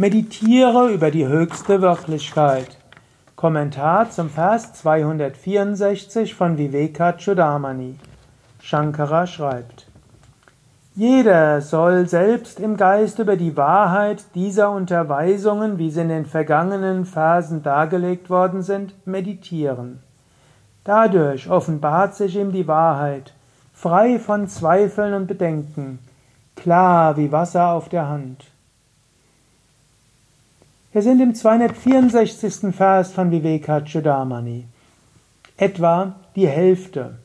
Meditiere über die höchste Wirklichkeit. Kommentar zum Vers 264 von Vivekachudamani. Shankara schreibt: Jeder soll selbst im Geist über die Wahrheit dieser Unterweisungen, wie sie in den vergangenen Versen dargelegt worden sind, meditieren. Dadurch offenbart sich ihm die Wahrheit, frei von Zweifeln und Bedenken, klar wie Wasser auf der Hand. Wir sind im 264. Vers von Vivekachudamani. Etwa die Hälfte.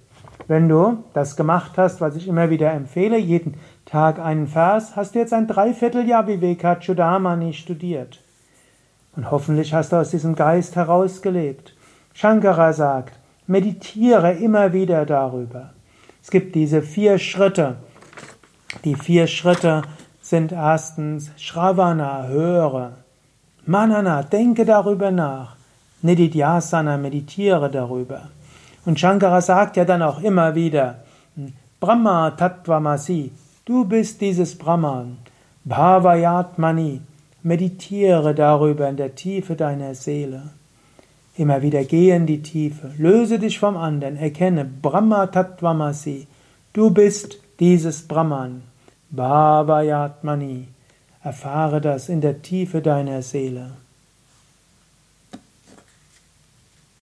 Wenn du das gemacht hast, was ich immer wieder empfehle, jeden Tag einen Vers, hast du jetzt ein Dreivierteljahr Vivekachudamani studiert. Und hoffentlich hast du aus diesem Geist herausgelebt. Shankara sagt, meditiere immer wieder darüber. Es gibt diese vier Schritte. Die vier Schritte sind erstens Shravana, höre. Manana, denke darüber nach. Nididhyasana, meditiere darüber. Und Shankara sagt ja dann auch immer wieder, Brahma Tattvamasi, du bist dieses Brahman. Bhavayatmani, meditiere darüber in der Tiefe deiner Seele. Immer wieder geh in die Tiefe, löse dich vom anderen, erkenne Brahma Tattvamasi, du bist dieses Brahman. Bhavayatmani. Erfahre das in der Tiefe deiner Seele.